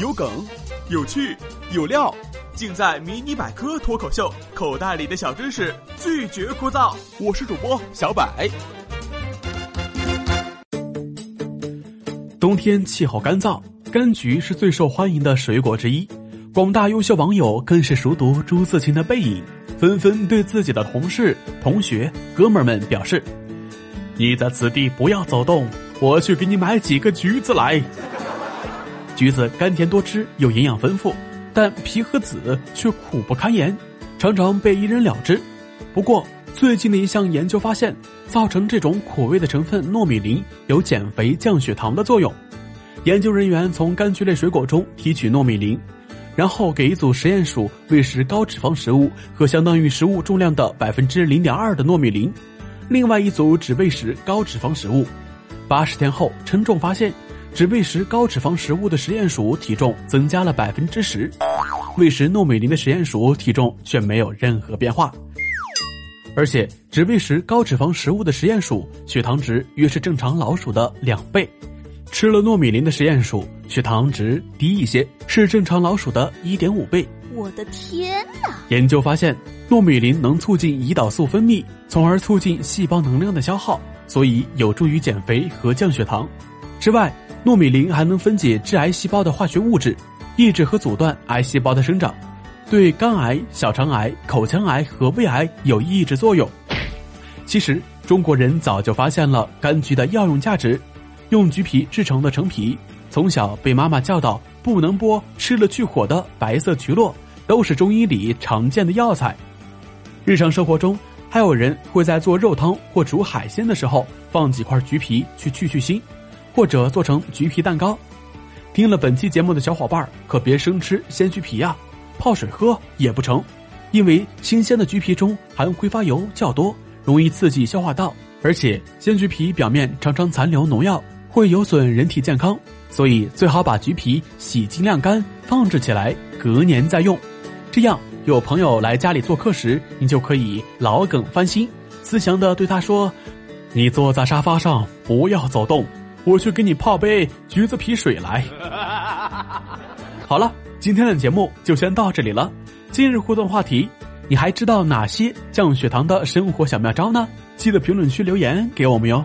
有梗，有趣，有料，尽在《迷你百科脱口秀》。口袋里的小知识，拒绝枯燥。我是主播小百。冬天气候干燥，柑橘是最受欢迎的水果之一。广大优秀网友更是熟读朱自清的背影，纷纷对自己的同事、同学、哥们儿们表示：“你在此地不要走动，我去给你买几个橘子来。”橘子甘甜多汁，又营养丰富，但皮和籽却苦不堪言，常常被一扔了之。不过，最近的一项研究发现，造成这种苦味的成分糯米磷有减肥降血糖的作用。研究人员从柑橘类水果中提取糯米磷，然后给一组实验鼠喂食高脂肪食物和相当于食物重量的百分之零点二的糯米磷，另外一组只喂食高脂肪食物。八十天后，称重发现。只喂食高脂肪食物的实验鼠体重增加了百分之十，喂食糯米林的实验鼠体重却没有任何变化。而且，只喂食高脂肪食物的实验鼠血糖值约是正常老鼠的两倍，吃了糯米林的实验鼠血糖值低一些，是正常老鼠的一点五倍。我的天哪！研究发现，糯米林能促进胰岛素分泌，从而促进细胞能量的消耗，所以有助于减肥和降血糖。之外，糯米磷还能分解致癌细胞的化学物质，抑制和阻断癌细胞的生长，对肝癌、小肠癌、口腔癌和胃癌有抑制作用。其实，中国人早就发现了柑橘的药用价值。用橘皮制成的橙皮，从小被妈妈教导不能剥，吃了去火的白色橘络，都是中医里常见的药材。日常生活中，还有人会在做肉汤或煮海鲜的时候放几块橘皮去去去腥。或者做成橘皮蛋糕，听了本期节目的小伙伴可别生吃鲜橘皮呀，泡水喝也不成，因为新鲜的橘皮中含挥发油较多，容易刺激消化道，而且鲜橘皮表面常常残留农药，会有损人体健康，所以最好把橘皮洗净晾干，放置起来，隔年再用。这样有朋友来家里做客时，你就可以老梗翻新，慈祥的对他说：“你坐在沙发上，不要走动。”我去给你泡杯橘子皮水来。好了，今天的节目就先到这里了。今日互动话题：你还知道哪些降血糖的生活小妙招呢？记得评论区留言给我们哟。